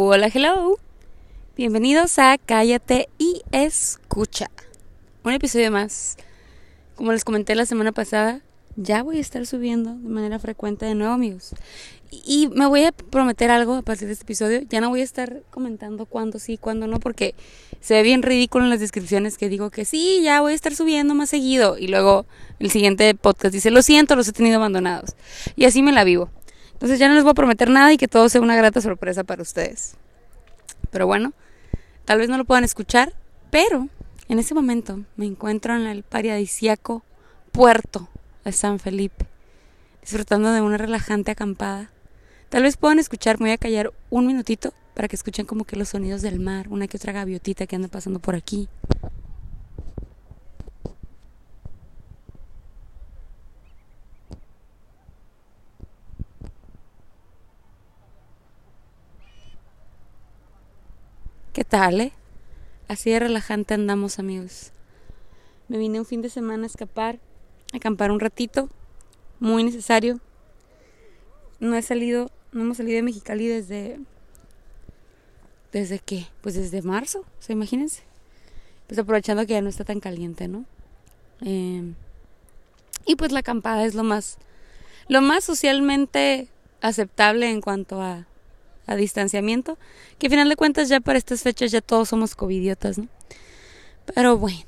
Hola, hello. Bienvenidos a Cállate y Escucha. Un episodio más. Como les comenté la semana pasada, ya voy a estar subiendo de manera frecuente de nuevo, amigos. Y me voy a prometer algo a partir de este episodio. Ya no voy a estar comentando cuándo sí, cuándo no, porque se ve bien ridículo en las descripciones que digo que sí, ya voy a estar subiendo más seguido. Y luego el siguiente podcast dice, lo siento, los he tenido abandonados. Y así me la vivo. Entonces ya no les voy a prometer nada y que todo sea una grata sorpresa para ustedes. Pero bueno, tal vez no lo puedan escuchar, pero en ese momento me encuentro en el paradisíaco puerto de San Felipe, disfrutando de una relajante acampada Tal vez puedan escuchar, me voy a callar un minutito para que escuchen como que los sonidos del mar, una que otra gaviotita que anda pasando por aquí. ¿Qué tal, eh? Así de relajante andamos, amigos. Me vine un fin de semana a escapar, a acampar un ratito, muy necesario. No he salido no hemos salido de Mexicali desde... ¿Desde qué? Pues desde marzo, o sea, imagínense. Pues aprovechando que ya no está tan caliente, ¿no? Em, y pues la acampada es lo más... Lo más socialmente aceptable en cuanto a, a distanciamiento. Que a final de cuentas ya para estas fechas ya todos somos covidiotas, ¿no? Pero bueno.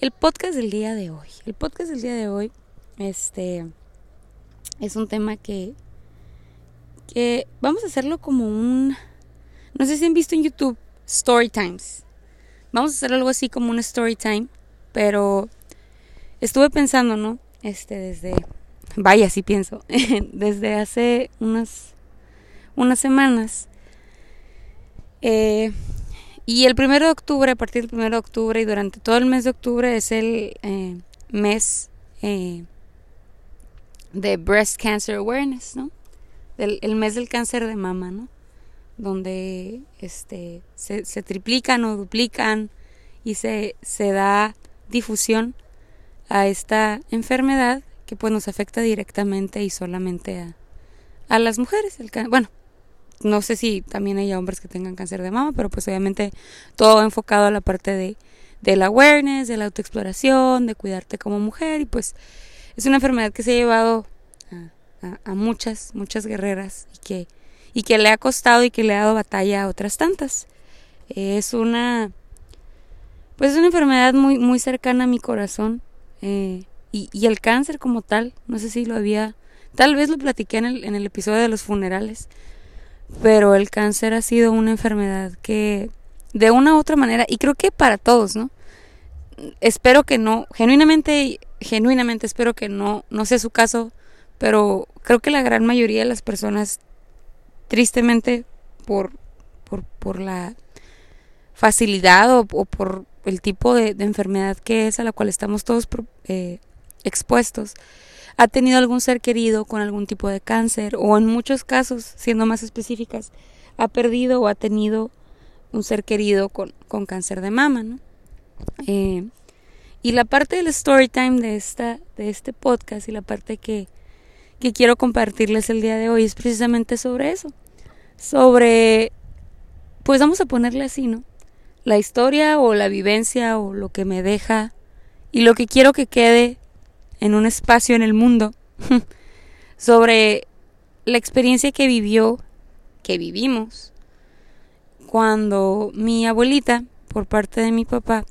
El podcast del día de hoy. El podcast del día de hoy, este... Es un tema que que vamos a hacerlo como un... No sé si han visto en YouTube Story Times. Vamos a hacer algo así como un story time, pero estuve pensando, ¿no? Este, desde... Vaya, sí pienso. desde hace unas, unas semanas. Eh, y el primero de octubre, a partir del primero de octubre y durante todo el mes de octubre es el eh, mes eh, de Breast Cancer Awareness, ¿no? el mes del cáncer de mama, ¿no? Donde este, se, triplican o duplican y se, se da difusión a esta enfermedad que pues nos afecta directamente y solamente a, a las mujeres. Bueno, no sé si también hay hombres que tengan cáncer de mama, pero pues obviamente todo enfocado a la parte de, del awareness, de la autoexploración, de cuidarte como mujer y pues es una enfermedad que se ha llevado a, muchas, muchas guerreras y que, y que le ha costado y que le ha dado batalla a otras tantas. es una, pues es una enfermedad muy, muy cercana a mi corazón eh, y, y, el cáncer como tal, no sé si lo había, tal vez lo platiqué en el, en el episodio de los funerales, pero el cáncer ha sido una enfermedad que de una u otra manera, y creo que para todos, ¿no? Espero que no, genuinamente, genuinamente espero que no, no sea su caso, pero creo que la gran mayoría de las personas, tristemente, por, por, por la facilidad o, por el tipo de, enfermedad que es a la cual estamos todos eh, expuestos, ha tenido algún ser querido con algún tipo de cáncer o en muchos casos, siendo más específicas, ha perdido o ha tenido un ser querido con, con cáncer de mama, ¿no? Eh, y la parte del story time de, esta, de este podcast y la parte que, que quiero compartirles el día de hoy es precisamente sobre eso. Sobre, pues vamos a ponerle así, ¿no? La historia o la vivencia o lo que me deja y lo que quiero que quede en un espacio en el mundo sobre la experiencia que vivió, que vivimos, cuando mi abuelita, por parte de mi papá,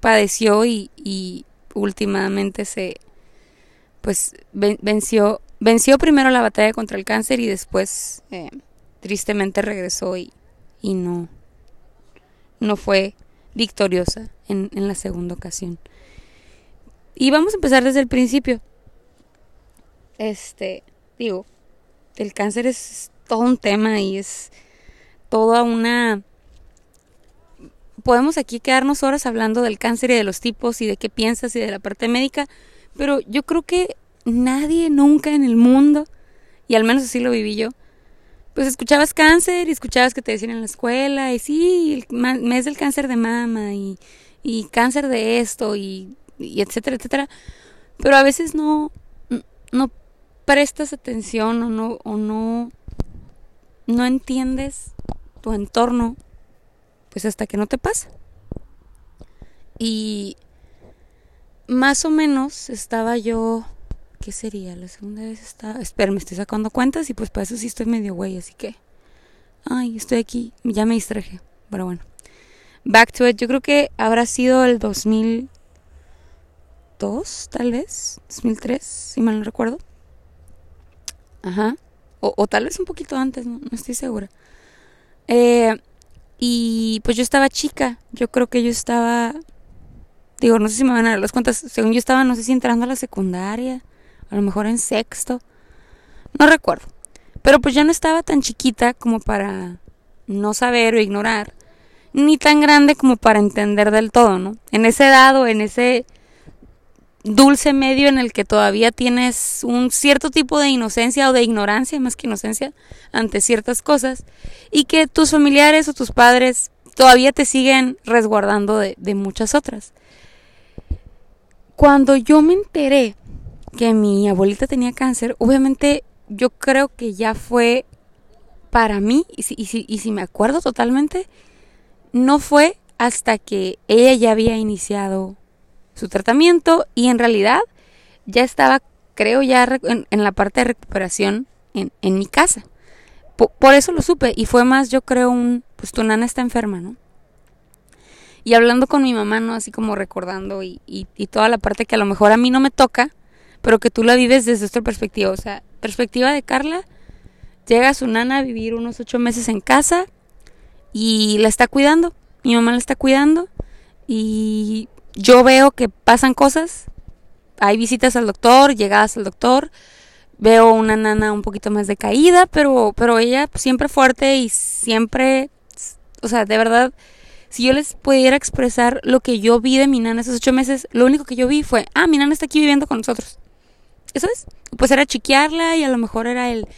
padeció y, y últimamente se, pues venció venció primero la batalla contra el cáncer y después eh, tristemente regresó y, y, no, no fue victoriosa en, en la segunda ocasión. Y vamos a empezar desde el principio. Este, digo, el cáncer es todo un tema y es toda una... Podemos aquí quedarnos horas hablando del cáncer y de los tipos y de qué piensas y de la parte médica, pero yo creo que nadie nunca en el mundo, y al menos así lo viví yo, pues escuchabas cáncer y escuchabas que te decían en la escuela, y sí, el mes del cáncer de mama, y, y cáncer de esto, y, y, etcétera, etcétera. Pero a veces no, no prestas atención o no, o no, no entiendes tu entorno, pues hasta que no te pasa. Y más o menos estaba yo, ¿qué sería? La segunda vez estaba, espera, me estoy sacando cuentas y pues para eso sí estoy medio güey, así que, ay, estoy aquí, ya me distraje, pero bueno. Back to it, yo creo que habrá sido el 2002, tal vez, 2003, si mal no recuerdo. Ajá. O, tal vez un poquito antes, no, estoy segura. Eh, y pues yo estaba chica, yo creo que yo estaba, digo, no sé si me van a dar las cuentas, según yo estaba, no sé si entrando a la secundaria, a lo mejor en sexto, no recuerdo. Pero pues ya no estaba tan chiquita como para no saber o ignorar, ni tan grande como para entender del todo, ¿no? En ese edad en ese dulce medio en el que todavía tienes un cierto tipo de inocencia o de ignorancia, más que inocencia, ante ciertas cosas, y que tus familiares o tus padres todavía te siguen resguardando de, muchas otras. Cuando yo me enteré que mi abuelita tenía cáncer, obviamente yo creo que ya fue para mí, y si, y si, y si me acuerdo totalmente, no fue hasta que ella ya había iniciado su tratamiento y en realidad ya estaba, creo, ya en, la parte de recuperación en, en mi casa. Por, eso lo supe y fue más, yo creo, un, pues tu nana está enferma, ¿no? Y hablando con mi mamá, ¿no? Así como recordando y, y, y toda la parte que a lo mejor a mí no me toca, pero que tú la vives desde esta perspectiva. O sea, perspectiva de Carla, llega su nana a vivir unos ocho meses en casa y la está cuidando. Mi mamá la está cuidando y yo veo que pasan cosas, hay visitas al doctor, llegadas al doctor, veo una nana un poquito más decaída, pero, pero ella siempre fuerte y siempre, o sea, de verdad, si yo les pudiera expresar lo que yo vi de mi nana esos ocho meses, lo único que yo vi fue, ah, mi nana está aquí viviendo con nosotros. Eso es. Pues era chiquearla y a lo mejor era el,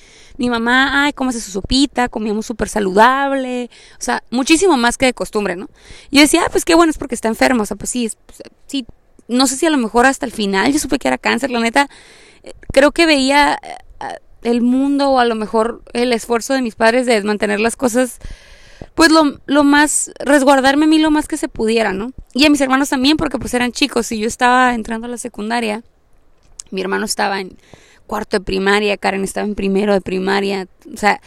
mi mamá, ay, cómo hace su sopita, comíamos súper saludable, o sea, muchísimo más que de costumbre, ¿no? Yo decía, ah, pues qué bueno, es porque está enferma, o sea, pues sí, pues, sí, no sé si a lo mejor hasta el final yo supe que era cáncer, la neta, eh, creo que veía eh, el mundo o a lo mejor el esfuerzo de mis padres de mantener las cosas pues lo, lo, más, resguardarme a mí lo más que se pudiera, ¿no? Y a mis hermanos también, porque pues eran chicos y yo estaba entrando a la secundaria, mi hermano estaba en cuarto de primaria, Karen estaba en primero de primaria, o sea,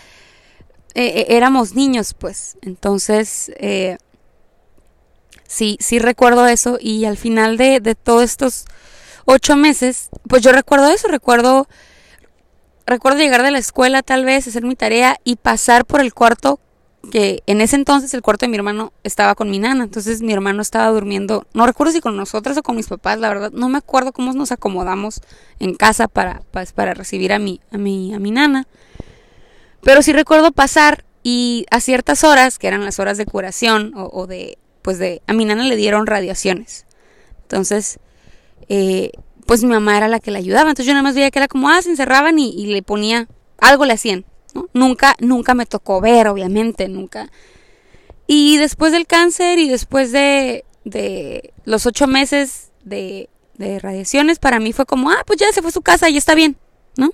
eh, eh, éramos niños, pues. Entonces, eh, sí, sí recuerdo eso y al final de, de todos estos ocho meses, pues yo recuerdo eso, recuerdo, recuerdo llegar de la escuela tal vez, hacer mi tarea y pasar por el cuarto que en ese entonces el cuarto de mi hermano estaba con mi nana, entonces mi hermano estaba durmiendo, no recuerdo si con nosotras o con mis papás, la verdad, no me acuerdo cómo nos acomodamos en casa para, pues, para recibir a mi, a mi, a mi nana. Pero sí recuerdo pasar y a ciertas horas, que eran las horas de curación o, de, pues de, a mi nana le dieron radiaciones. Entonces, eh, pues mi mamá era la que la ayudaba, entonces yo nada más veía que era como, ah, se encerraban y le ponía, algo le hacían. Nunca, nunca me tocó ver, obviamente, nunca. Y después del cáncer y después de, de los ocho meses de, de radiaciones, para mí fue como, ah, pues ya se fue a su casa y está bien, ¿no?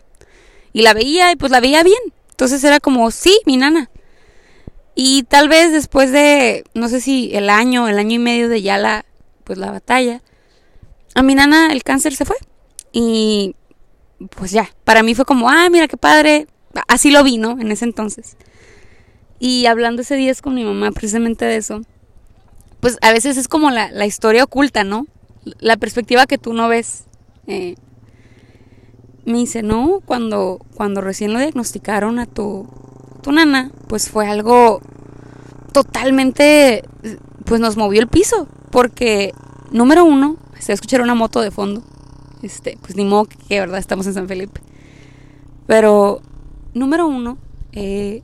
Y la veía y pues la veía bien. Entonces era como, sí, mi nana. Y tal vez después de, no sé si el año, el año y medio de ya la, pues la batalla, a mi nana el cáncer se fue. Y pues ya, para mí fue como, ah, mira qué padre, así lo vi, ¿no? En ese entonces. Y hablando ese día con mi mamá precisamente de eso, pues a veces es como la, la historia oculta, ¿no? La perspectiva que tú no ves. Eh, me dice, no, cuando, cuando recién lo diagnosticaron a tu, tu nana, pues fue algo totalmente, pues nos movió el piso, porque número uno, se escuchar una moto de fondo, este, pues ni modo que, verdad, estamos en San Felipe, pero número uno, eh,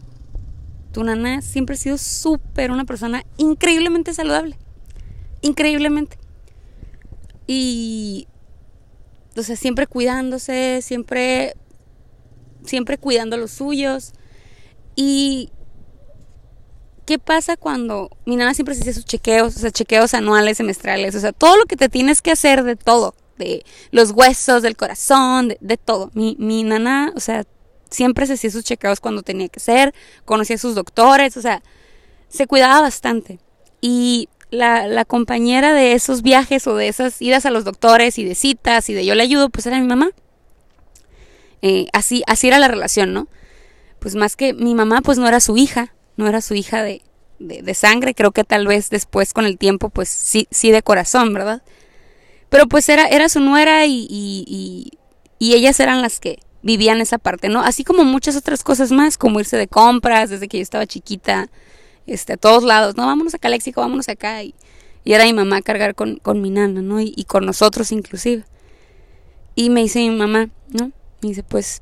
tu nana siempre ha sido súper una persona increíblemente saludable. Increíblemente. Y, o sea, siempre cuidándose, siempre, siempre cuidando a los suyos. Y, ¿qué pasa cuando mi nana siempre se hacía sus chequeos, o sea, chequeos anuales, semestrales, o sea, todo lo que te tienes que hacer de todo, de los huesos, del corazón, de, de todo. Mi, mi nana, o sea, siempre se hacía sus chequeos cuando tenía que ser, conocía a sus doctores, o sea, se cuidaba bastante. Y la, la, compañera de esos viajes o de esas idas a los doctores y de citas y de yo le ayudo, pues era mi mamá. Eh, así, así era la relación, ¿no? Pues más que mi mamá, pues no era su hija, no era su hija de, de, sangre, creo que tal vez después con el tiempo, pues sí, sí de corazón, ¿verdad? Pero pues era, era su nuera y, y, y, ellas eran las que vivían esa parte, ¿no? Así como muchas otras cosas más, como irse de compras desde que yo estaba chiquita, este, a todos lados, no, vámonos acá, Léxico, vámonos acá. Y, y era mi mamá cargar con, con mi nana, ¿no? Y, y, con nosotros inclusive. Y me dice mi mamá, ¿no? Me dice, pues,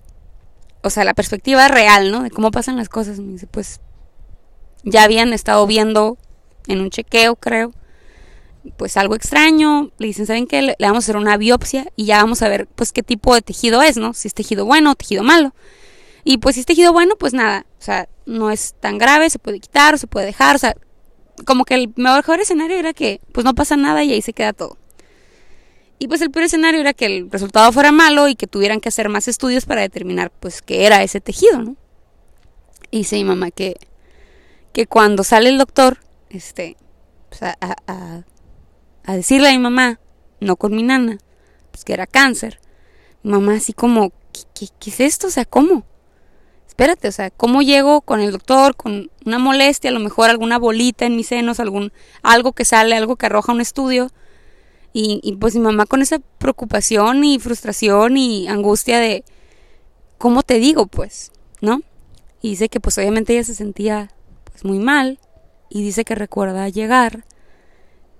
o sea, la perspectiva real, ¿no? De cómo pasan las cosas. Me dice, pues, ya habían estado viendo en un chequeo, creo, pues algo extraño. Le dicen, ¿saben qué? Le, vamos a hacer una biopsia y ya vamos a ver, pues, qué tipo de tejido es, ¿no? Si es tejido bueno o tejido malo. Y pues si es tejido bueno, pues nada, o sea, no es tan grave, se puede quitar se puede dejar, o sea, como que el mejor escenario era que pues no pasa nada y ahí se queda todo. Y pues el peor escenario era que el resultado fuera malo y que tuvieran que hacer más estudios para determinar pues qué era ese tejido, ¿no? Y dice mi mamá que, que cuando sale el doctor, este, pues a, a, a, decirle a mi mamá, no con mi nana, pues que era cáncer, mi mamá así como, ¿qué, qué es esto? O sea, ¿cómo? espérate, o sea, ¿cómo llego con el doctor con una molestia, a lo mejor alguna bolita en mis senos, algún algo que sale, algo que arroja un estudio? Y, y pues mi mamá con esa preocupación y frustración y angustia de, ¿cómo te digo, pues? ¿No? Y dice que pues obviamente ella se sentía pues muy mal y dice que recuerda llegar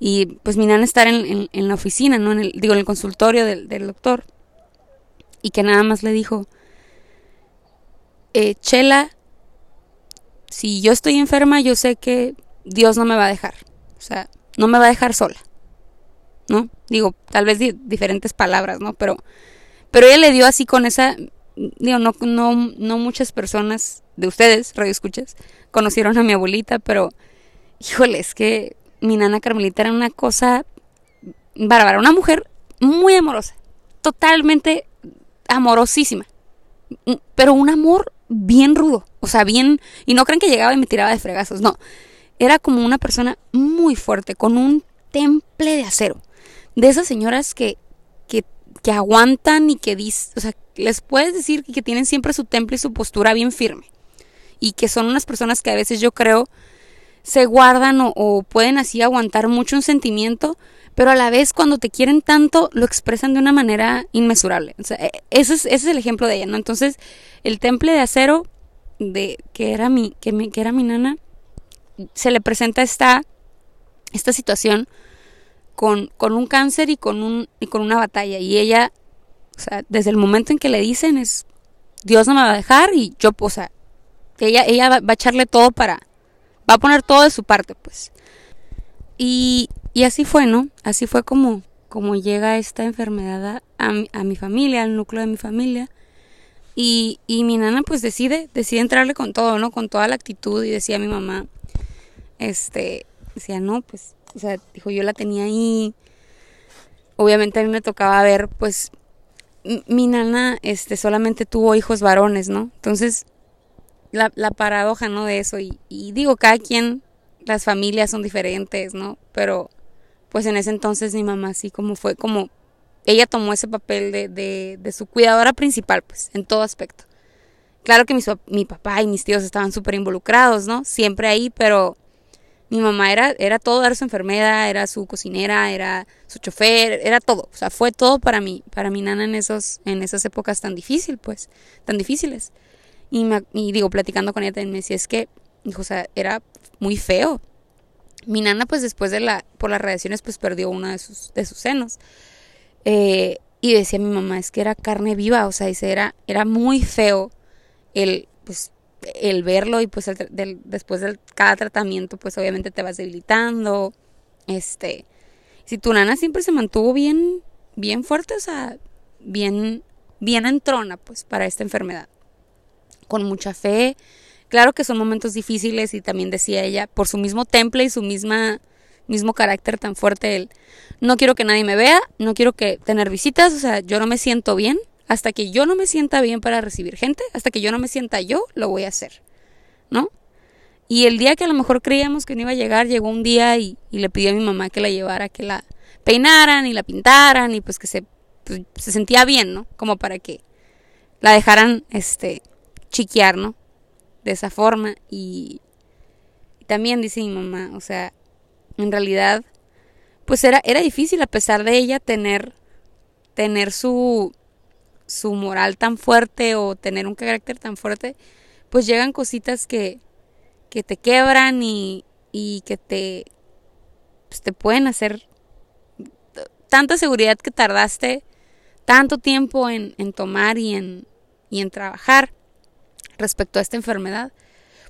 y pues mi nana estar en, en, la oficina, ¿no? En el, digo, en el consultorio del, del doctor y que nada más le dijo, eh, Chela, si yo estoy enferma, yo sé que Dios no me va a dejar. O sea, no me va a dejar sola. ¿No? Digo, tal vez diferentes palabras, ¿no? Pero, pero ella le dio así con esa. Digo, no, no, no muchas personas de ustedes, radio escuchas, conocieron a mi abuelita, pero híjole, es que mi nana Carmelita era una cosa bárbara, una mujer muy amorosa, totalmente amorosísima, pero un amor bien rudo, o sea, bien, y no crean que llegaba y me tiraba de fregazos, no, era como una persona muy fuerte, con un temple de acero, de esas señoras que, que, que aguantan y que dicen, o sea, les puedes decir que tienen siempre su temple y su postura bien firme, y que son unas personas que a veces yo creo se guardan o, pueden así aguantar mucho un sentimiento, pero a la vez cuando te quieren tanto lo expresan de una manera inmesurable. E, ese, es, ese es el ejemplo de ella, ¿no? Entonces, el temple de acero de que era mi, que, que era mi nana, se le presenta esta, esta situación con, con un cáncer y con, un, y con una batalla. Y ella, o sea, desde el momento en que le dicen es, Dios no me va a dejar y yo, o sea, ella, ella va a echarle todo para, va a poner todo de su parte, pues. Y, y así fue, ¿no? Así fue como, como llega esta enfermedad a, mi, a mi familia, al núcleo de mi familia. Y, y mi nana pues decide, decide entrarle con todo, ¿no? Con toda la actitud y decía a mi mamá, este, decía, no, pues, o sea, dijo, yo la tenía ahí. Obviamente a mí me tocaba ver, pues, mi nana, este, solamente tuvo hijos varones, ¿no? Entonces, la, la paradoja, ¿no? De eso. Y, y digo, cada quien, las familias son diferentes, ¿no? Pero pues en ese entonces mi mamá así como fue como ella tomó ese papel de, de, de su cuidadora principal, pues, en todo aspecto. Claro que mi, mi papá y mis tíos estaban súper involucrados, ¿no? Siempre ahí, pero mi mamá era, era todo, era su enfermera, era su cocinera, era su chofer, era todo. O sea, fue todo para mí, para mi nana en, esos, en esas épocas tan difíciles, pues, tan difíciles. Y, digo, platicando con ella también me decía, es que, o sea, era muy feo mi nana, pues después de la, por las radiaciones, pues perdió uno de sus, de sus senos. Eh, y decía mi mamá, es que era carne viva, o sea, dice, era, era muy feo el, pues, el verlo y pues después de cada tratamiento, pues obviamente te vas debilitando. Este, si tu nana siempre se mantuvo bien, bien fuerte, o sea, bien, bien entrona, pues, para esta enfermedad. Con mucha fe, Claro que son momentos difíciles y también decía ella, por su mismo temple y su misma mismo carácter tan fuerte, él, no quiero que nadie me vea, no quiero que tener visitas, o sea, yo no me siento bien, hasta que yo no me sienta bien para recibir gente, hasta que yo no me sienta yo, lo voy a hacer, ¿no? Y el día que a lo mejor creíamos que no iba a llegar, llegó un día y, le pidió a mi mamá que la llevara, que la peinaran y la pintaran y pues que se, pues, se sentía bien, ¿no? Como para que la dejaran, este, chiquear, ¿no? De esa forma. Y, y también dice mi mamá, o sea, en realidad, pues era, era difícil a pesar de ella tener, tener su, su moral tan fuerte o tener un carácter tan fuerte, pues llegan cositas que, que te quebran y, y que te, pues te pueden hacer tanta seguridad que tardaste tanto tiempo en, en tomar y en, y en trabajar respecto a esta enfermedad,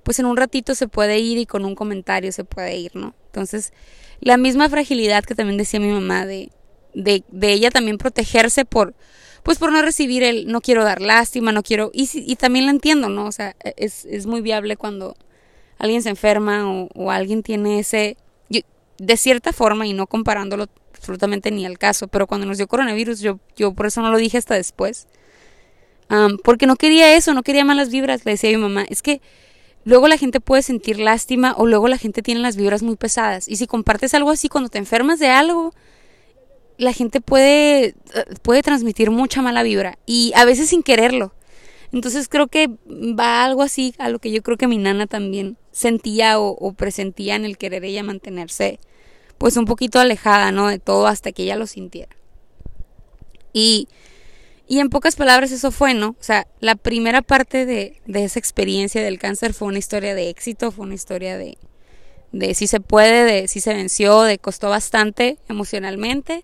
pues en un ratito se puede ir y con un comentario se puede ir, ¿no? Entonces, la misma fragilidad que también decía mi mamá de, de, de ella también protegerse por, pues por no recibir el no quiero dar lástima, no quiero, y, y también la entiendo, ¿no? O sea, es, es muy viable cuando alguien se enferma o, alguien tiene ese, de cierta forma, y no comparándolo absolutamente ni al caso, pero cuando nos dio coronavirus, yo, yo por eso no lo dije hasta después, porque no quería eso, no quería malas vibras, le decía a mi mamá, es que luego la gente puede sentir lástima o luego la gente tiene las vibras muy pesadas, y si compartes algo así, cuando te enfermas de algo, la gente puede, eh, puede transmitir mucha mala vibra, y a veces sin quererlo. Entonces creo que va algo así a lo que yo creo que mi nana también sentía o, presentía en el querer ella mantenerse pues un poquito alejada, ¿no? De todo hasta que ella lo sintiera. Y, y en pocas palabras eso fue, ¿no? O sea, la primera parte de, de esa experiencia del cáncer fue una historia de éxito, fue una historia de, de si se puede, de si se venció, de costó bastante emocionalmente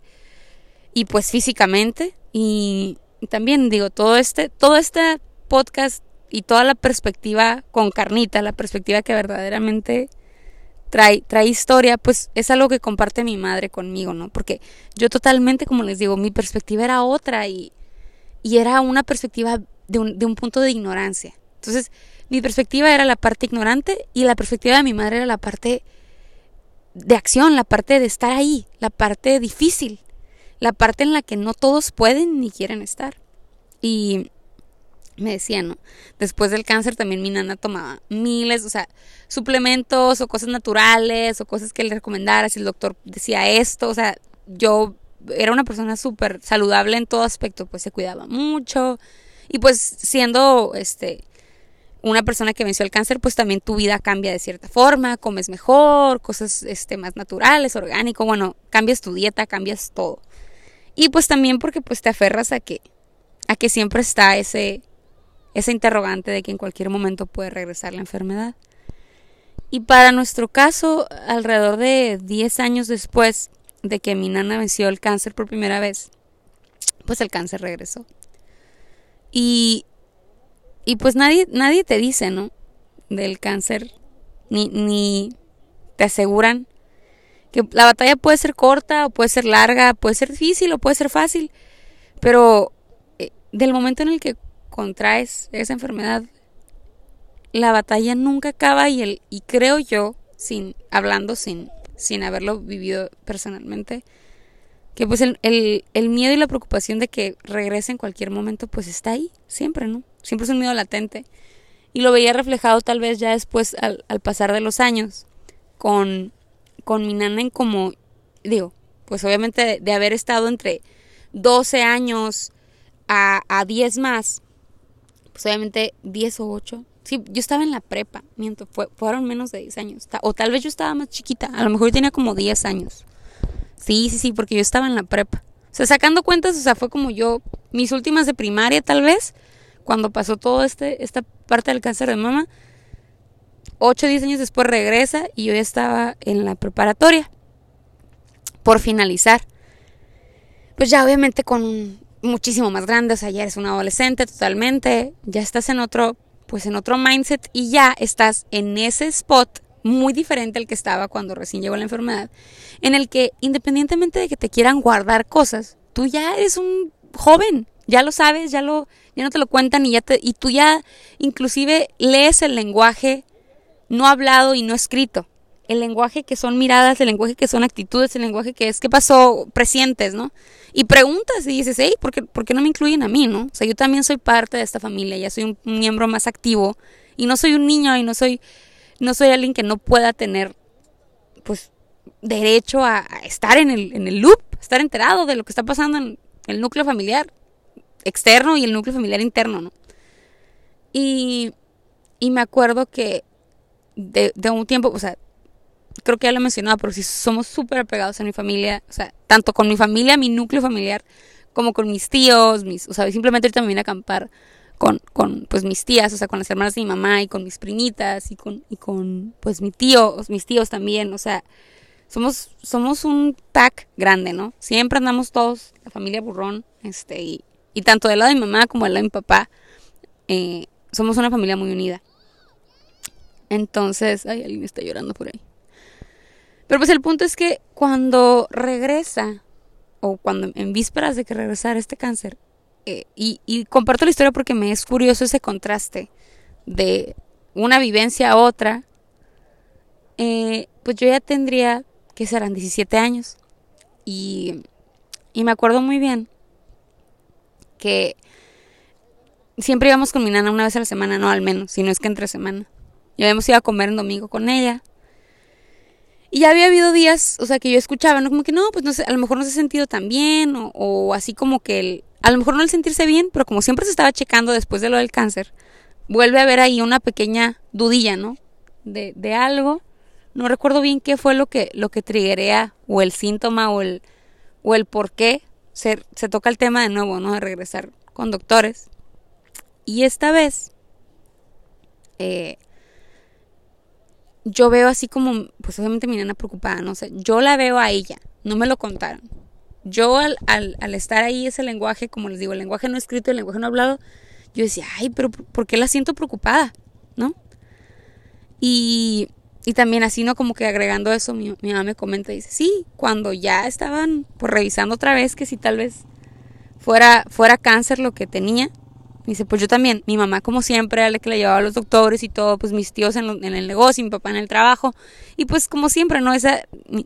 y pues físicamente. Y, también digo, todo este, todo este podcast y toda la perspectiva con carnita, la perspectiva que verdaderamente trae, trae historia, pues es algo que comparte mi madre conmigo, ¿no? Porque yo totalmente, como les digo, mi perspectiva era otra y, y era una perspectiva de un, de un punto de ignorancia. Entonces, mi perspectiva era la parte ignorante y la perspectiva de mi madre era la parte de acción, la parte de estar ahí, la parte difícil, la parte en la que no todos pueden ni quieren estar. Y me decía, ¿no? Después del cáncer también mi nana tomaba miles, o sea, suplementos o cosas naturales o cosas que le recomendara si el doctor decía esto, o sea, yo era una persona súper saludable en todo aspecto, pues se cuidaba mucho y pues siendo este una persona que venció el cáncer, pues también tu vida cambia de cierta forma, comes mejor, cosas este más naturales, orgánico, bueno, cambias tu dieta, cambias todo. Y pues también porque pues te aferras a que a que siempre está ese esa interrogante de que en cualquier momento puede regresar la enfermedad. Y para nuestro caso, alrededor de 10 años después de que mi nana venció el cáncer por primera vez, pues el cáncer regresó. Y, y pues nadie, nadie te dice, ¿no? Del cáncer, ni, ni te aseguran que la batalla puede ser corta o puede ser larga, puede ser difícil o puede ser fácil, pero eh, del momento en el que contraes esa enfermedad, la batalla nunca acaba y, el, y creo yo, sin, hablando sin, sin haberlo vivido personalmente, que pues el, el, miedo y la preocupación de que regrese en cualquier momento pues está ahí, siempre, ¿no? Siempre es un miedo latente. Y lo veía reflejado tal vez ya después al, pasar de los años con, con mi nana en como, digo, pues obviamente de, de haber estado entre 12 años a, a 10 más, pues obviamente 10 o 8. Sí, yo estaba en la prepa, miento, fue, fueron menos de 10 años. O tal vez yo estaba más chiquita, a lo mejor yo tenía como 10 años. Sí, sí, sí, porque yo estaba en la prepa. O sea, sacando cuentas, o sea, fue como yo, mis últimas de primaria tal vez, cuando pasó todo este, esta parte del cáncer de mama. 8 o 10 años después regresa y yo ya estaba en la preparatoria. Por finalizar. Pues ya obviamente con muchísimo más grande, o sea, ya eres un adolescente totalmente, ya estás en otro, pues en otro mindset y ya estás en ese spot muy diferente al que estaba cuando recién llegó la enfermedad, en el que independientemente de que te quieran guardar cosas, tú ya eres un joven, ya lo sabes, ya lo ya no te lo cuentan y ya te y tú ya inclusive lees el lenguaje no hablado y no escrito el lenguaje que son miradas, el lenguaje que son actitudes, el lenguaje que es qué pasó, presientes, ¿no? Y preguntas y dices, hey, ¿por qué, ¿por qué no me incluyen a mí, no? O sea, yo también soy parte de esta familia, ya soy un miembro más activo y no soy un niño y no soy, no soy alguien que no pueda tener, pues, derecho a, estar en el, en el loop, estar enterado de lo que está pasando en el núcleo familiar externo y el núcleo familiar interno, ¿no? Y, y me acuerdo que de, de un tiempo, o sea, creo que ya lo he mencionado, pero sí somos súper apegados a mi familia, o sea, tanto con mi familia, mi núcleo familiar, como con mis tíos, mis, o sea, simplemente ahorita me vine a acampar con, con pues mis tías, o sea, con las hermanas de mi mamá y con mis primitas y con, y con pues mi tío, mis tíos también, o sea, somos, somos un pack grande, ¿no? Siempre andamos todos, la familia burrón, este, y, y tanto del lado de mi mamá como del lado de mi papá, eh, somos una familia muy unida. Entonces, ay, alguien está llorando por ahí. Pero pues el punto es que cuando regresa, o cuando en vísperas de que regresara este cáncer, eh, y, y, comparto la historia porque me es curioso ese contraste de una vivencia a otra, eh, pues yo ya tendría, que serán 17 años, y, y me acuerdo muy bien que siempre íbamos con mi nana una vez a la semana, no al menos, si no es que entre semana. Ya habíamos ido a comer en domingo con ella. Y ya había habido días, o sea, que yo escuchaba, ¿no? Como que no, pues no sé, a lo mejor no se ha sentido tan bien, o, así como que el, a lo mejor no el sentirse bien, pero como siempre se estaba checando después de lo del cáncer, vuelve a haber ahí una pequeña dudilla, ¿no? De, de algo. No recuerdo bien qué fue lo que, lo que o el síntoma, o el, o el por qué se, se toca el tema de nuevo, ¿no? De regresar con doctores. Y esta vez, eh, yo veo así como, pues obviamente mi nana preocupada, no sé, yo la veo a ella, no me lo contaron. Yo al, al, estar ahí ese lenguaje, como les digo, el lenguaje no escrito, el lenguaje no hablado, yo decía, ay, pero ¿por qué la siento preocupada? ¿No? Y, y también así, ¿no? Como que agregando eso, mi, mi mamá me comenta, dice, sí, cuando ya estaban pues revisando otra vez que si tal vez fuera, fuera cáncer lo que tenía, dice, pues yo también, mi mamá como siempre era la que la llevaba a los doctores y todo, pues mis tíos en, el negocio, mi papá en el trabajo. Y pues como siempre, ¿no? Esa,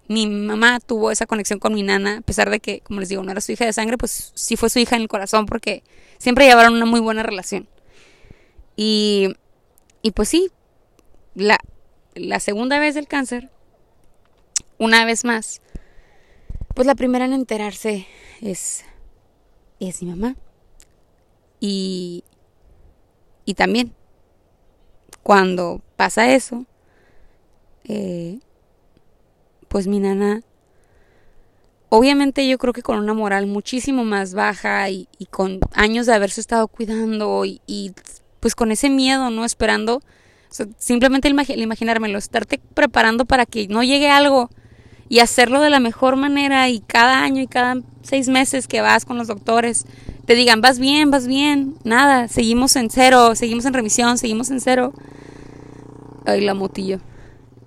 mi, mamá tuvo esa conexión con mi nana, a pesar de que, como les digo, no era su hija de sangre, pues sí fue su hija en el corazón porque siempre llevaron una muy buena relación. Y, y pues sí, la, la segunda vez del cáncer, una vez más, pues la primera en enterarse es, es mi mamá. Y, y también, cuando pasa eso, eh, pues mi nana, obviamente yo creo que con una moral muchísimo más baja y, con años de haberse estado cuidando y, pues con ese miedo, ¿no? Esperando, simplemente el, el imaginármelo, estarte preparando para que no llegue algo y hacerlo de la mejor manera y cada año y cada seis meses que vas con los doctores te digan, vas bien, vas bien, nada, seguimos en cero, seguimos en remisión, seguimos en cero. Ay, la motillo.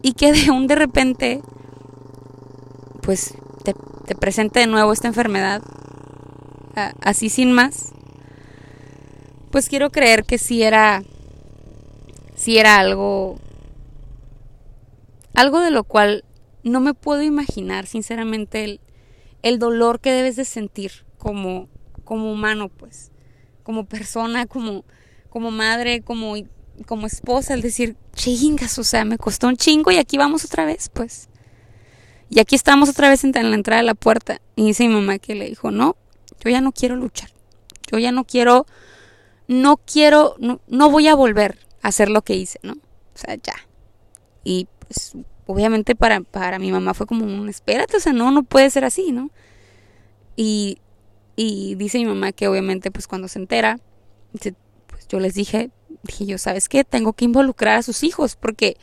Y que de un de repente, pues te, te presente de nuevo esta enfermedad, así sin más, pues quiero creer que sí era, sí era algo, algo de lo cual no me puedo imaginar, sinceramente, el, el dolor que debes de sentir como, como humano, pues, como persona, como, como madre, como, como esposa, el decir, chingas, o sea, me costó un chingo y aquí vamos otra vez, pues. Y aquí estamos otra vez en la entrada de la puerta. Y dice mi mamá que le dijo, no, yo ya no quiero luchar. Yo ya no quiero, no quiero, no, voy a volver a hacer lo que hice, ¿no? O sea, ya. Y pues obviamente para, para mi mamá fue como un, espérate, o sea, no, no puede ser así, ¿no? Y, y dice mi mamá que obviamente pues cuando se entera, pues yo les dije, dije yo, ¿sabes qué? Tengo que involucrar a sus hijos porque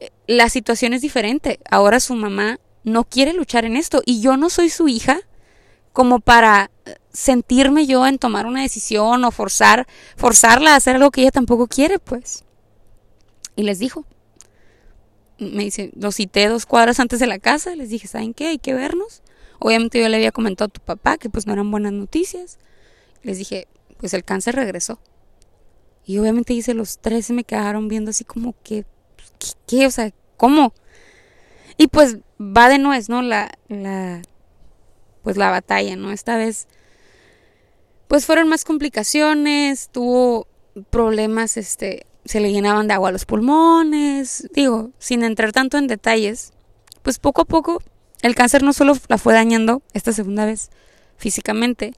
eh, la situación es diferente. Ahora su mamá no quiere luchar en esto y yo no soy su hija como para eh, sentirme yo en tomar una decisión o forzar forzarla a hacer algo que ella tampoco quiere, pues. Y les dijo, me dice, lo cité dos cuadras antes de la casa, les dije, ¿saben qué? Hay que vernos. Obviamente yo le había comentado a tu papá que pues no eran buenas noticias. Les dije, pues el cáncer regresó. Y obviamente dice, los tres me quedaron viendo así como que, pues, ¿qué? O sea, ¿cómo? Y pues va de nuez, ¿no? La, la, pues la batalla, ¿no? Esta vez, pues fueron más complicaciones, tuvo problemas, este, se le llenaban de agua los pulmones, digo, sin entrar tanto en detalles, pues poco a poco el cáncer no solo la fue dañando esta segunda vez físicamente,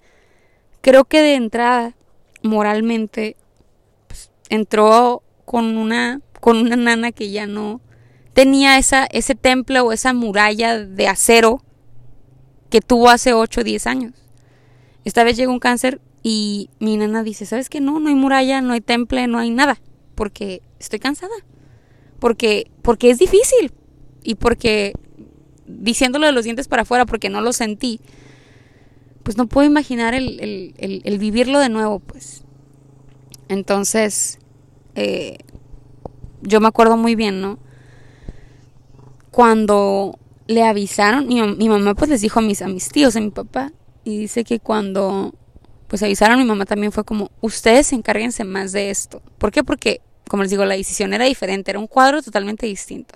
creo que de entrada, moralmente, pues, entró con una, con una nana que ya no tenía esa, ese templo o esa muralla de acero que tuvo hace 8 o 10 años. Esta vez llegó un cáncer y mi nana dice, ¿sabes qué? No, no hay muralla, no hay temple, no hay nada, porque estoy cansada. Porque, porque es difícil. Y porque, diciéndolo de los dientes para afuera, porque no lo sentí, pues no puedo imaginar el, el, vivirlo de nuevo, pues. Entonces, eh, yo me acuerdo muy bien, ¿no? Cuando le avisaron, mi, mi, mamá pues les dijo a mis, a mis tíos, a mi papá, y dice que cuando pues avisaron mi mamá también fue como, ustedes encárguense más de esto. ¿Por qué? Porque, como les digo, la decisión era diferente, era un cuadro totalmente distinto.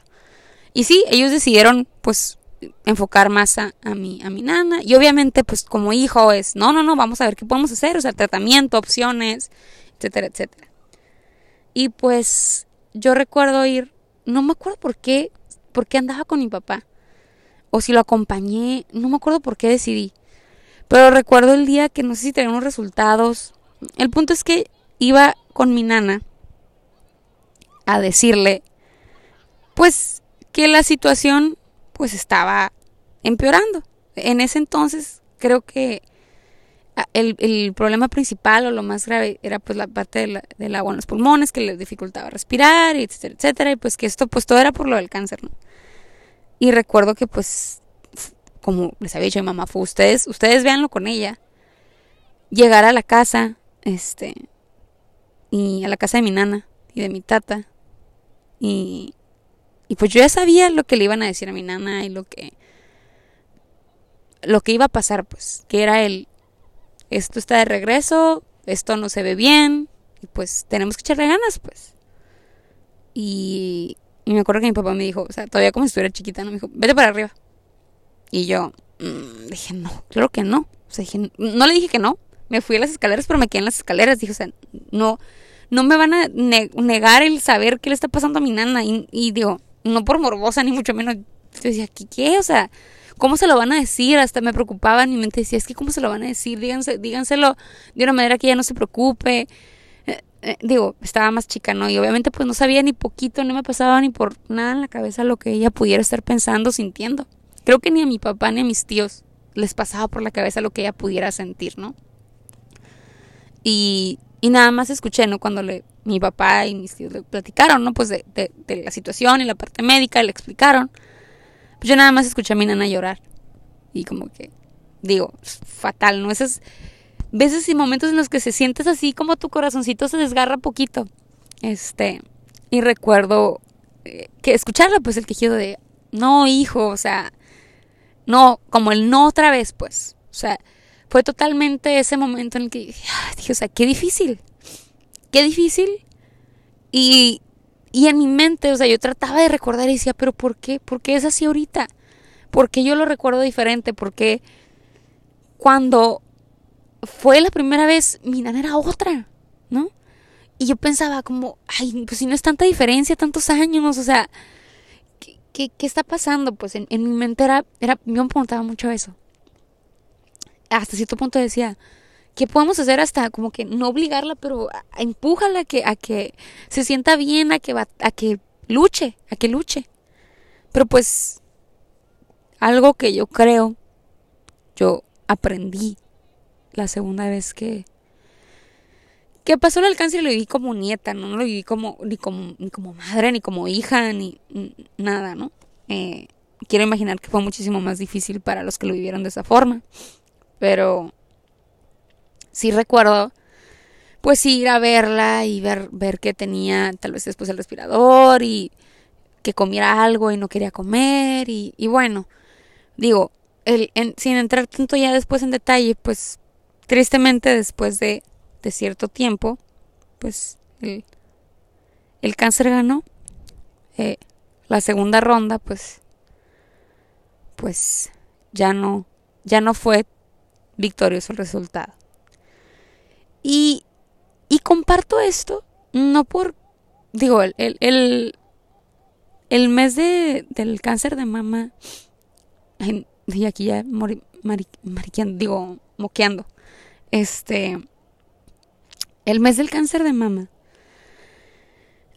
Y sí, ellos decidieron pues enfocar más a, mi, a mi nana. Y obviamente, pues como hijo es, no, no, no, vamos a ver qué podemos hacer, o sea, tratamiento, opciones, etcétera, etcétera. Y pues yo recuerdo ir, no me acuerdo por qué, por qué andaba con mi papá. O si lo acompañé, no me acuerdo por qué decidí. Pero recuerdo el día que no sé si tenía unos resultados. El punto es que iba con mi nana a decirle, pues, que la situación pues estaba empeorando. En ese entonces creo que ah, el, problema principal o lo más grave era pues la parte del agua en los pulmones que le dificultaba respirar, etcétera, etcétera, y pues que esto pues todo era por lo del cáncer, ¿no? Y recuerdo que pues, como les había dicho mi mamá, fue ustedes, ustedes véanlo con ella, llegar a la casa, este, y a la casa de mi nana y de mi tata, y y pues yo ya sabía lo que le iban a decir a mi nana y lo que lo que iba a pasar, pues, que era el esto está de regreso, esto no se ve bien y pues tenemos que echarle ganas, pues. Y, me acuerdo que mi papá me dijo, o sea, todavía como si estuviera chiquita, ¿no? Me dijo, vete para arriba. Y yo mm, dije, no, claro que no. O sea, dije, no le dije que no. Me fui a las escaleras, pero me quedé en las escaleras. Dije, o sea, no, no me van a negar el saber qué le está pasando a mi nana. Y, y digo, no por morbosa ni mucho menos. Yo decía, ¿qué, ¿qué? O sea, ¿cómo se lo van a decir? Hasta me preocupaba mi mente decía, es que ¿cómo se lo van a decir? Díganse, díganselo de una manera que ella no se preocupe. Eh, eh, digo, estaba más chica, ¿no? Y obviamente pues no sabía ni poquito, no me pasaba ni por nada en la cabeza lo que ella pudiera estar pensando, sintiendo. Creo que ni a mi papá ni a mis tíos les pasaba por la cabeza lo que ella pudiera sentir, ¿no? Y, y nada más escuché, ¿no? Cuando le, mi papá y mis tíos le platicaron, ¿no? Pues de, la situación y la parte médica, le explicaron. Pues yo nada más escuché a mi nana llorar. Y como que, digo, fatal, ¿no? Esas veces y momentos en los que se sientes así como tu corazoncito se desgarra poquito. Este, y recuerdo eh, que escucharla, pues el quejido de, no, hijo, o sea, no, como el no otra vez, pues. O sea, fue totalmente ese momento en el que dije, o sea, qué difícil, qué difícil. Y, y en mi mente, o sea, yo trataba de recordar y decía, pero ¿por qué? ¿Por qué es así ahorita? ¿Por qué yo lo recuerdo diferente? Porque cuando fue la primera vez, mi nana era otra, ¿no? Y yo pensaba como, ay, pues si no es tanta diferencia, tantos años, o sea, ¿qué, qué, está pasando? Pues en, en mi mente era, era, yo me preguntaba mucho eso hasta cierto punto decía, ¿qué podemos hacer hasta como que no obligarla, pero empújala a que, a que se sienta bien, a que, a que luche, a que luche? Pero pues algo que yo creo, yo aprendí la segunda vez que que pasó el cáncer lo viví como nieta, no, no lo viví como ni como ni como madre, ni como hija, ni, nada, ¿no? Eh, quiero imaginar que fue muchísimo más difícil para los que lo vivieron de esa forma. Pero sí recuerdo, pues ir a verla y ver, ver que tenía tal vez después el respirador y que comiera algo y no quería comer y, bueno, digo, el, sin entrar tanto ya después en detalle, pues tristemente después de, de cierto tiempo, pues el, el cáncer ganó. Eh, la segunda ronda, pues, pues ya no, ya no fue victorioso el resultado. Y, y comparto esto no por digo, el, el, el, mes de, del cáncer de mama, y aquí ya mariqueando, digo, moqueando, este, el mes del cáncer de mama,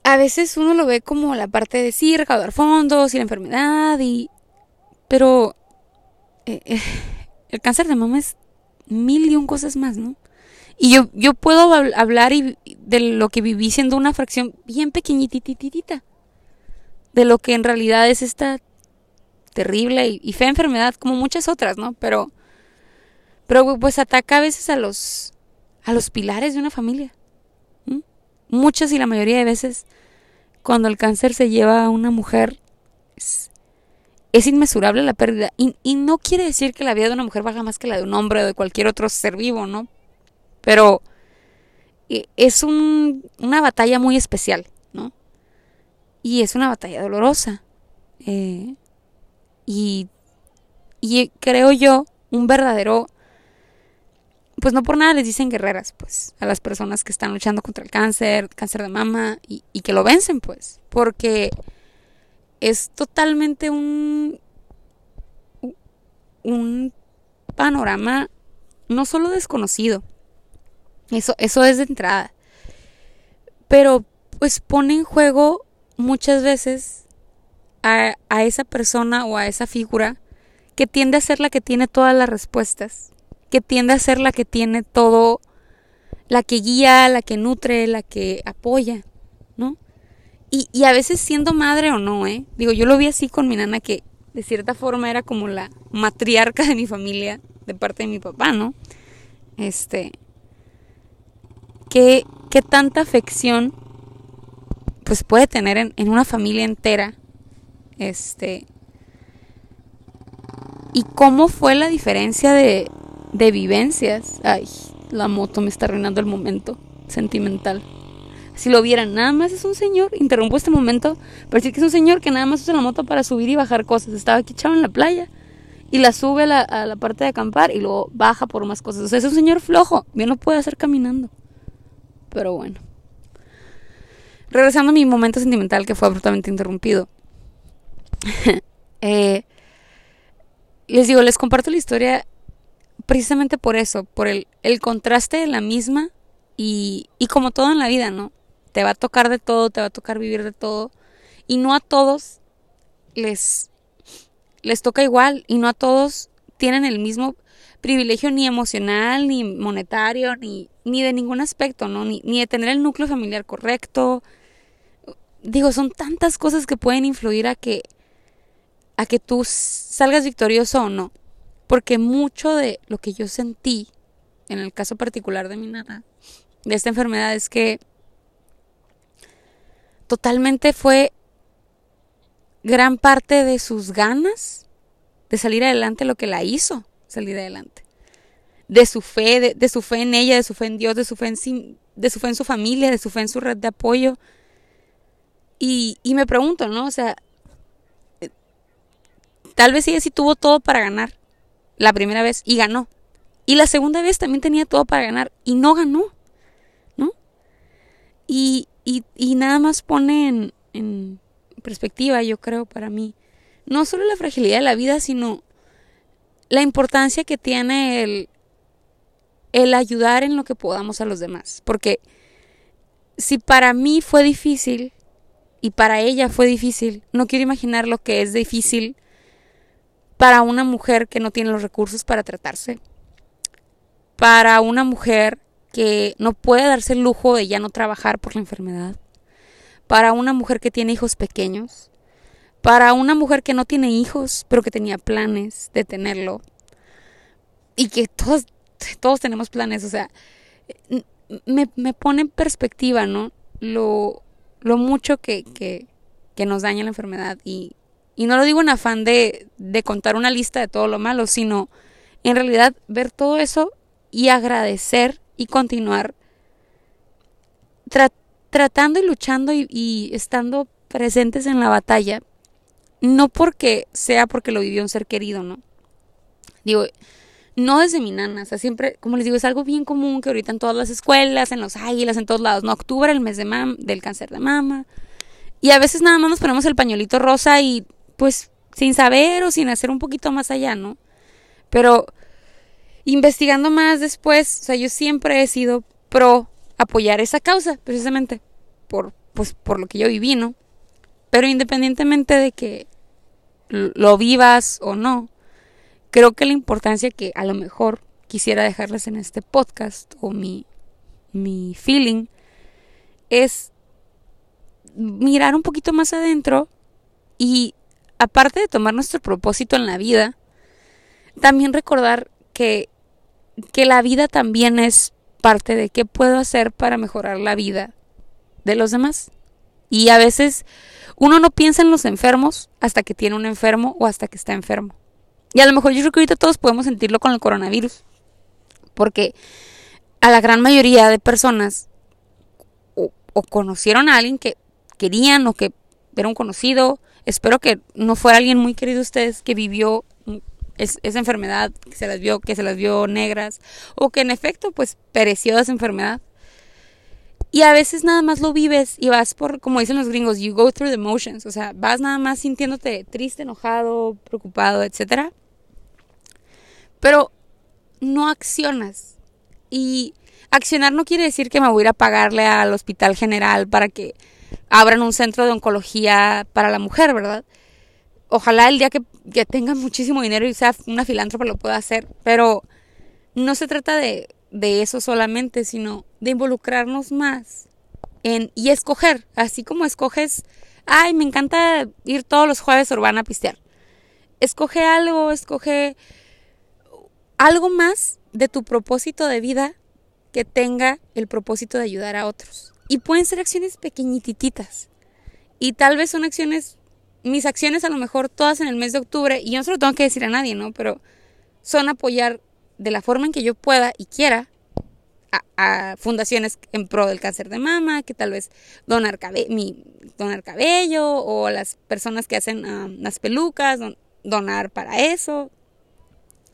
a veces uno lo ve como la parte de sí, recaudar fondos y la enfermedad, y, pero eh, eh, el cáncer de mama es mil y un cosas más, ¿no? Y yo, yo puedo hablar de lo que viví siendo una fracción bien pequeñitititita. De lo que en realidad es esta terrible y, fea enfermedad, como muchas otras, ¿no? Pero, pero pues ataca a veces a los, a los pilares de una familia. Muchas y la mayoría de veces, cuando el cáncer se lleva a una mujer, es, es inmesurable la pérdida. Y, y, no quiere decir que la vida de una mujer baja más que la de un hombre o de cualquier otro ser vivo, ¿no? Pero eh, es una batalla muy especial, ¿no? Y es una batalla dolorosa. Eh, y, y creo yo, un verdadero pues no por nada les dicen guerreras, pues, a las personas que están luchando contra el cáncer, cáncer de mama, y, y, que lo vencen, pues, porque es totalmente un, un panorama no solo desconocido, eso, eso es de entrada. Pero pues pone en juego muchas veces a, a esa persona o a esa figura que tiende a ser la que tiene todas las respuestas, que tiende a ser la que tiene todo, la que guía, la que nutre, la que apoya, ¿no? Y, y a veces siendo madre o no, ¿eh? Digo, yo lo vi así con mi nana que de cierta forma era como la matriarca de mi familia, de parte de mi papá, ¿no? Este, qué, qué tanta afección pues puede tener en, una familia entera. Este. Y cómo fue la diferencia de, de vivencias. Ay, la moto me está arruinando el momento sentimental. Si lo vieran, nada más es un señor. Interrumpo este momento para decir que es un señor que nada más usa la moto para subir y bajar cosas. Estaba aquí echado en la playa y la sube a la, a la parte de acampar y luego baja por más cosas. O sea, es un señor flojo. Bien lo puede hacer caminando. Pero bueno. Regresando a mi momento sentimental que fue abruptamente interrumpido. eh, les digo, les comparto la historia precisamente por eso, por el, el contraste de la misma y, y como todo en la vida, ¿no? Te va a tocar de todo, te va a tocar vivir de todo. Y no a todos les, les toca igual y no a todos tienen el mismo privilegio ni emocional, ni monetario, ni, ni de ningún aspecto, ¿no? Ni, ni de tener el núcleo familiar correcto. Digo, son tantas cosas que pueden influir a que, a que tú salgas victorioso o no. Porque mucho de lo que yo sentí, en el caso particular de mi nana, de esta enfermedad, es que totalmente fue gran parte de sus ganas de salir adelante lo que la hizo salir adelante. De su fe, de, su fe en ella, de su fe en Dios, de su fe en, de su fe en su familia, de su fe en su red de apoyo. Y, y me pregunto, ¿no? O sea, eh, tal vez ella sí tuvo todo para ganar la primera vez y ganó. Y la segunda vez también tenía todo para ganar y no ganó, ¿no? Y, y, y nada más pone en, en perspectiva, yo creo, para mí, no solo la fragilidad de la vida, sino la importancia que tiene el, el ayudar en lo que podamos a los demás. Porque si para mí fue difícil y para ella fue difícil, no quiero imaginar lo que es difícil para una mujer que no tiene los recursos para tratarse. Para una mujer que no puede darse el lujo de ya no trabajar por la enfermedad. Para una mujer que tiene hijos pequeños para una mujer que no tiene hijos, pero que tenía planes de tenerlo. Y que todos, todos tenemos planes, o sea, me, me pone en perspectiva, ¿no? Lo, lo mucho que, que, nos daña la enfermedad. Y, y no lo digo en afán de, de contar una lista de todo lo malo, sino en realidad ver todo eso y agradecer y continuar tratando y luchando y, y, estando presentes en la batalla no porque sea porque lo vivió un ser querido, ¿no? Digo, no desde mi nana, o sea, siempre, como les digo, es algo bien común que ahorita en todas las escuelas, en los águilas, en todos lados, ¿no? Octubre, el mes de mam del cáncer de mama. Y a veces nada más nos ponemos el pañuelito rosa y pues sin saber o sin hacer un poquito más allá, ¿no? Pero investigando más después, o sea, yo siempre he sido pro apoyar esa causa, precisamente por, pues, por lo que yo viví, ¿no? Pero independientemente de que lo vivas o no, creo que la importancia que a lo mejor quisiera dejarles en este podcast o mi, mi feeling es mirar un poquito más adentro y aparte de tomar nuestro propósito en la vida, también recordar que, que la vida también es parte de qué puedo hacer para mejorar la vida de los demás. Y a veces uno no piensa en los enfermos hasta que tiene un enfermo o hasta que está enfermo. Y a lo mejor yo creo que ahorita todos podemos sentirlo con el coronavirus. Porque a la gran mayoría de personas o, conocieron a alguien que querían o que era un conocido. Espero que no fuera alguien muy querido de ustedes que vivió esa enfermedad, que se las vio, que se las vio negras, o que en efecto pues pereció de esa enfermedad. Y a veces nada más lo vives y vas por, como dicen los gringos, you go through the motions. O sea, vas nada más sintiéndote triste, enojado, preocupado, etc. Pero no accionas. Y accionar no quiere decir que me voy a ir a pagarle al hospital general para que abran un centro de oncología para la mujer, ¿verdad? Ojalá el día que, que tenga muchísimo dinero y sea una filántropa lo pueda hacer, pero no se trata de de eso solamente, sino de involucrarnos más en y escoger, así como escoges, ay, me encanta ir todos los jueves Urbana a pistear. Escoge algo, escoge algo más de tu propósito de vida que tenga el propósito de ayudar a otros. Y pueden ser acciones pequeñititas. Y tal vez son acciones, mis acciones a lo mejor todas en el mes de octubre, y yo no se lo tengo que decir a nadie, ¿no? Pero son apoyar de la forma en que yo pueda y quiera a, fundaciones en pro del cáncer de mama, que tal vez donar, mi, donar cabello o las personas que hacen las pelucas, donar para eso.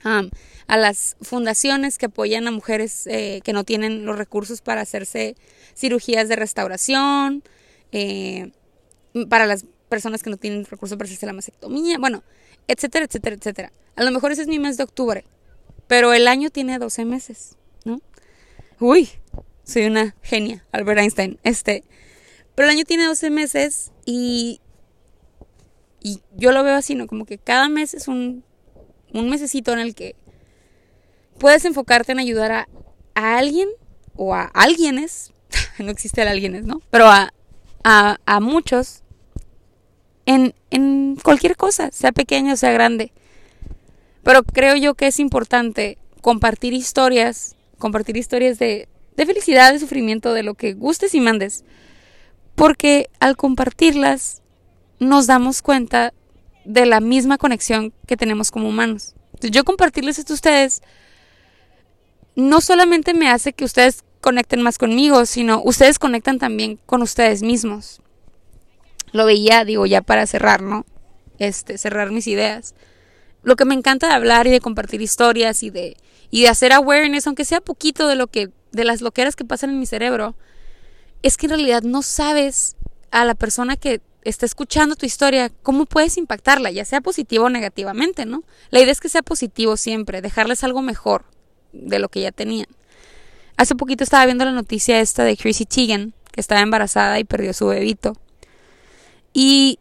A las fundaciones que apoyan a mujeres eh, que no tienen los recursos para hacerse cirugías de restauración, eh, para las personas que no tienen recursos para hacerse la mastectomía, bueno, etcétera, etcétera, etcétera. A lo mejor ese es mi mes de octubre. Pero el año tiene 12 meses, ¿no? Uy, soy una genia, Albert Einstein. Este, pero el año tiene 12 meses y, y yo lo veo así, ¿no? Como que cada mes es un, un mesecito en el que puedes enfocarte en ayudar a, a alguien o a alguienes, no existe el alguienes, ¿no? Pero a, a, a muchos en, en cualquier cosa, sea pequeña o sea grande. Pero creo yo que es importante compartir historias, compartir historias de, de felicidad, de sufrimiento, de lo que gustes y mandes. Porque al compartirlas nos damos cuenta de la misma conexión que tenemos como humanos. Yo compartirles esto a ustedes no solamente me hace que ustedes conecten más conmigo, sino ustedes conectan también con ustedes mismos. Lo veía, digo, ya para cerrar, ¿no? Este, cerrar mis ideas lo que me encanta de hablar y de compartir historias y de, y de hacer awareness, aunque sea poquito de lo que, de las loqueras que pasan en mi cerebro, es que en realidad no sabes a la persona que está escuchando tu historia, cómo puedes impactarla, ya sea positivo o negativamente, ¿no? La idea es que sea positivo siempre, dejarles algo mejor de lo que ya tenían. Hace poquito estaba viendo la noticia esta de Chrissy Teigen, que estaba embarazada y perdió su bebito. Y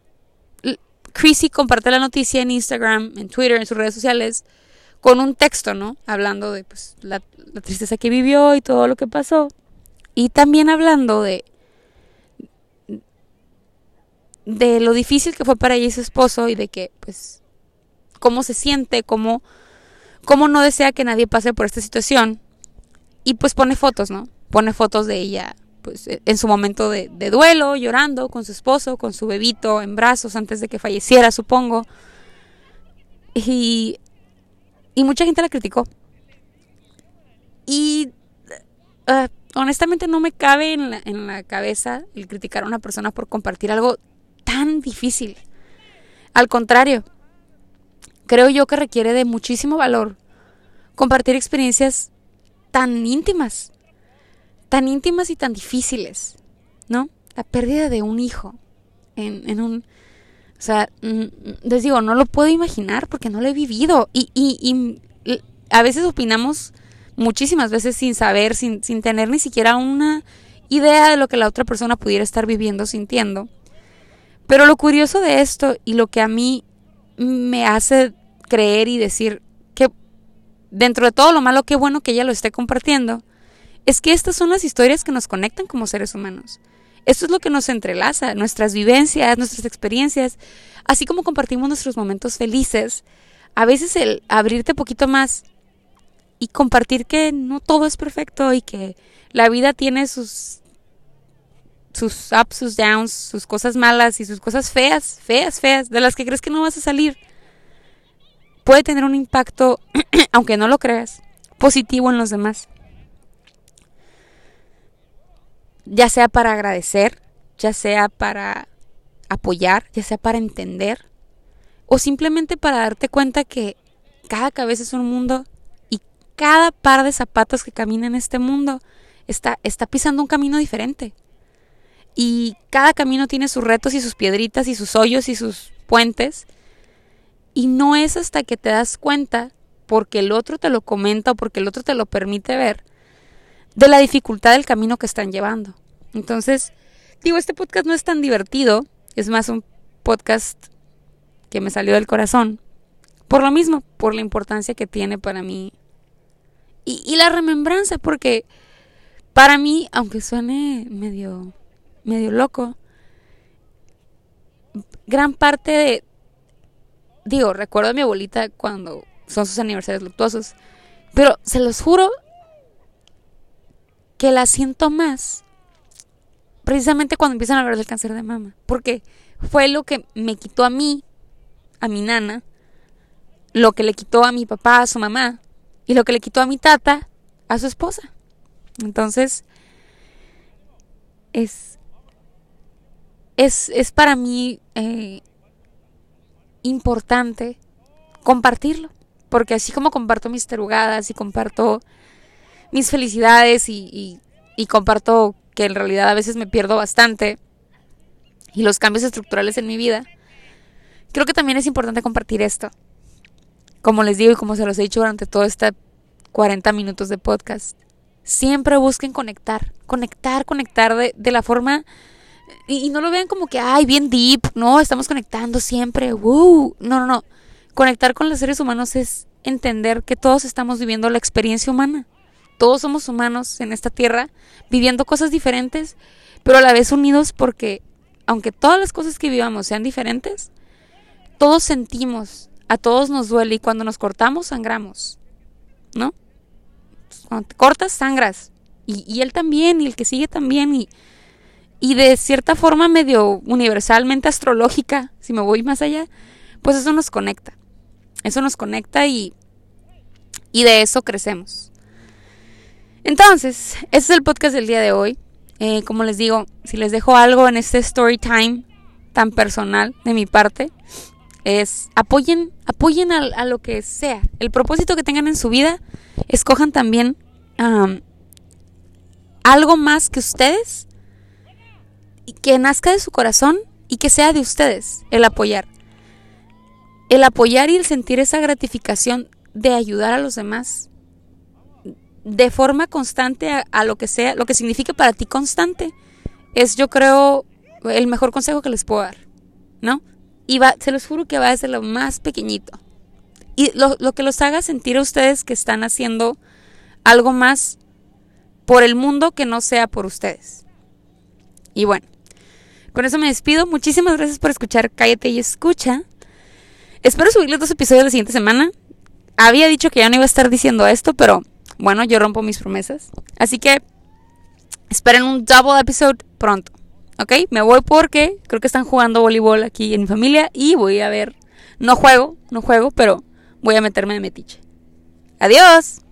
Chrissy comparte la noticia en Instagram, en Twitter, en sus redes sociales, con un texto, ¿no? Hablando de pues, la, tristeza que vivió y todo lo que pasó. Y también hablando de, de lo difícil que fue para ella y su esposo y de que, pues, cómo se siente, cómo, cómo no desea que nadie pase por esta situación. Y pues pone fotos, ¿no? Pone fotos de ella pues, e, en su momento de, duelo, llorando con su esposo, con su bebito en brazos antes de que falleciera, supongo. Y, y mucha gente la criticó. Y ah, honestamente no me cabe en la, en la cabeza el criticar a una persona por compartir algo tan difícil. Al contrario, creo yo que requiere de muchísimo valor compartir experiencias tan íntimas, tan íntimas y tan difíciles, ¿no? La pérdida de un hijo en, en un... O sea, mm, les digo, no lo puedo imaginar porque no lo he vivido. Y, y, y a veces opinamos muchísimas veces sin saber, sin, sin tener ni siquiera una idea de lo que la otra persona pudiera estar viviendo, sintiendo. Pero lo curioso de esto y lo que a mí me hace creer y decir que dentro de todo lo malo, qué bueno que ella lo esté compartiendo, es que estas son las historias que nos conectan como seres humanos. Esto es lo que nos entrelaza, nuestras vivencias, nuestras experiencias, así como compartimos nuestros momentos felices. A veces el abrirte poquito más y compartir que no todo es perfecto y que la vida tiene sus sus ups, sus downs, sus cosas malas y sus cosas feas, feas, feas, de las que crees que no vas a salir, puede tener un impacto, aunque no lo creas, positivo en los demás. Ya sea para agradecer, ya sea para apoyar, ya sea para entender, o simplemente para darte cuenta que cada cabeza es un mundo y cada par de zapatos que camina en este mundo está, está pisando un camino diferente. Y cada camino tiene sus retos y sus piedritas y sus hoyos y sus puentes. Y no es hasta que te das cuenta, porque el otro te lo comenta o porque el otro te lo permite ver, de la dificultad del camino que están llevando. Entonces, digo, este podcast no es tan divertido, es más un podcast que me salió del corazón. Por lo mismo, por la importancia que tiene para mí. Y, y la remembranza, porque para mí, aunque suene medio medio loco. Gran parte de... Digo, recuerdo a mi abuelita cuando son sus aniversarios luctuosos. Pero se los juro que la siento más precisamente cuando empiezan a hablar del cáncer de mama. Porque fue lo que me quitó a mí, a mi nana, lo que le quitó a mi papá, a su mamá, y lo que le quitó a mi tata, a su esposa. Entonces, es, es, para mí eh, importante compartirlo. Porque así como comparto mis terugadas y comparto mis felicidades y, y, comparto que en realidad a veces me pierdo bastante y los cambios estructurales en mi vida, creo que también es importante compartir esto. Como les digo y como se los he dicho durante todo este 40 minutos de podcast, siempre busquen conectar, conectar, conectar de, de la forma y, no lo vean como que, ay, bien deep, no, estamos conectando siempre, No, no, no. Conectar con los seres humanos es entender que todos estamos viviendo la experiencia humana. Todos somos humanos en esta tierra, viviendo cosas diferentes, pero a la vez unidos porque, aunque todas las cosas que vivamos sean diferentes, todos sentimos, a todos nos duele y cuando nos cortamos sangramos, ¿no? Cuando te cortas, sangras. Y, y él también, y el que sigue también, y y de cierta forma medio universalmente astrológica, si me voy más allá, pues eso nos conecta. Eso nos conecta y, y de eso crecemos. Entonces, ese es el podcast del día de hoy. Eh, como les digo, si les dejo algo en este story time tan personal de mi parte, es apoyen, apoyen a, lo que sea. El propósito que tengan en su vida, escojan también algo más que ustedes que nazca de su corazón y que sea de ustedes el apoyar. El apoyar y el sentir esa gratificación de ayudar a los demás de forma constante a, lo que sea, lo que signifique para ti constante, es yo creo el mejor consejo que les puedo dar, ¿no? Y va, se los juro que va desde lo más pequeñito. Y lo, lo que los haga sentir a ustedes que están haciendo algo más por el mundo que no sea por ustedes. Y bueno, con eso me despido. Muchísimas gracias por escuchar Cállate y Escucha. Espero subirles dos episodios la siguiente semana. Había dicho que ya no iba a estar diciendo esto, pero bueno, yo rompo mis promesas. Así que esperen un double episode pronto. ¿Ok? Me voy porque creo que están jugando voleibol aquí en mi familia y voy a ver. No juego, no juego, pero voy a meterme de metiche. Adiós.